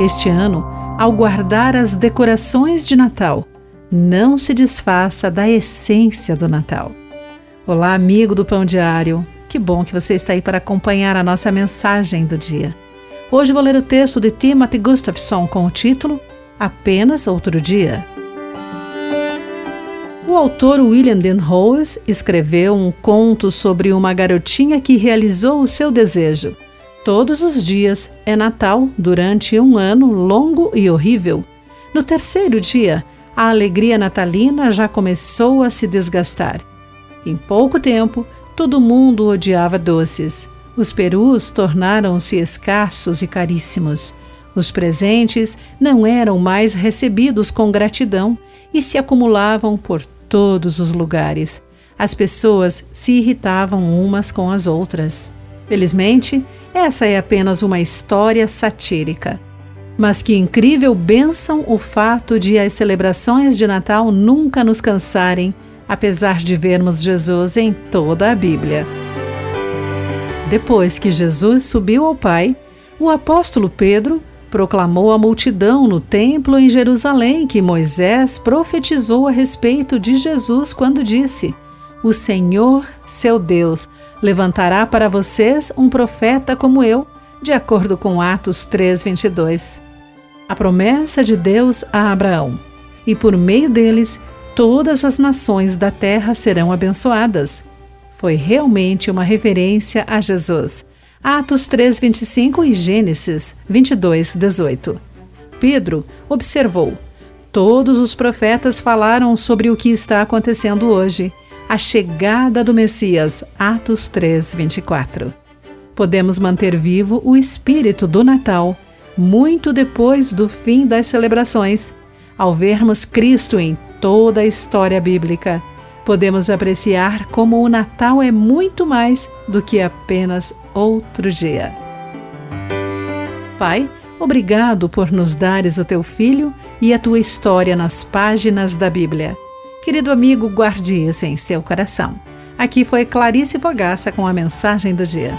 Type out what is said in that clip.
Este ano, ao guardar as decorações de Natal, não se desfaça da essência do Natal. Olá, amigo do Pão Diário. Que bom que você está aí para acompanhar a nossa mensagem do dia. Hoje vou ler o texto de Timothy Gustafson com o título Apenas Outro Dia. O autor William Dean Howes escreveu um conto sobre uma garotinha que realizou o seu desejo. Todos os dias é Natal durante um ano longo e horrível. No terceiro dia, a alegria natalina já começou a se desgastar. Em pouco tempo, todo mundo odiava doces. Os perus tornaram-se escassos e caríssimos. Os presentes não eram mais recebidos com gratidão e se acumulavam por todos os lugares. As pessoas se irritavam umas com as outras. Felizmente, essa é apenas uma história satírica. Mas que incrível bênção o fato de as celebrações de Natal nunca nos cansarem, apesar de vermos Jesus em toda a Bíblia. Depois que Jesus subiu ao Pai, o apóstolo Pedro proclamou à multidão no templo em Jerusalém que Moisés profetizou a respeito de Jesus quando disse: O Senhor, seu Deus, levantará para vocês um profeta como eu, de acordo com Atos 3:22. A promessa de Deus a Abraão. E por meio deles, todas as nações da terra serão abençoadas. Foi realmente uma referência a Jesus Atos 3, 25 e Gênesis 22, 18. Pedro observou: Todos os profetas falaram sobre o que está acontecendo hoje, a chegada do Messias. Atos 3, 24. Podemos manter vivo o espírito do Natal muito depois do fim das celebrações, ao vermos Cristo em toda a história bíblica podemos apreciar como o Natal é muito mais do que apenas outro dia. Pai, obrigado por nos dares o teu filho e a tua história nas páginas da Bíblia. Querido amigo, guarde isso em seu coração. Aqui foi Clarice Fogaça com a mensagem do dia.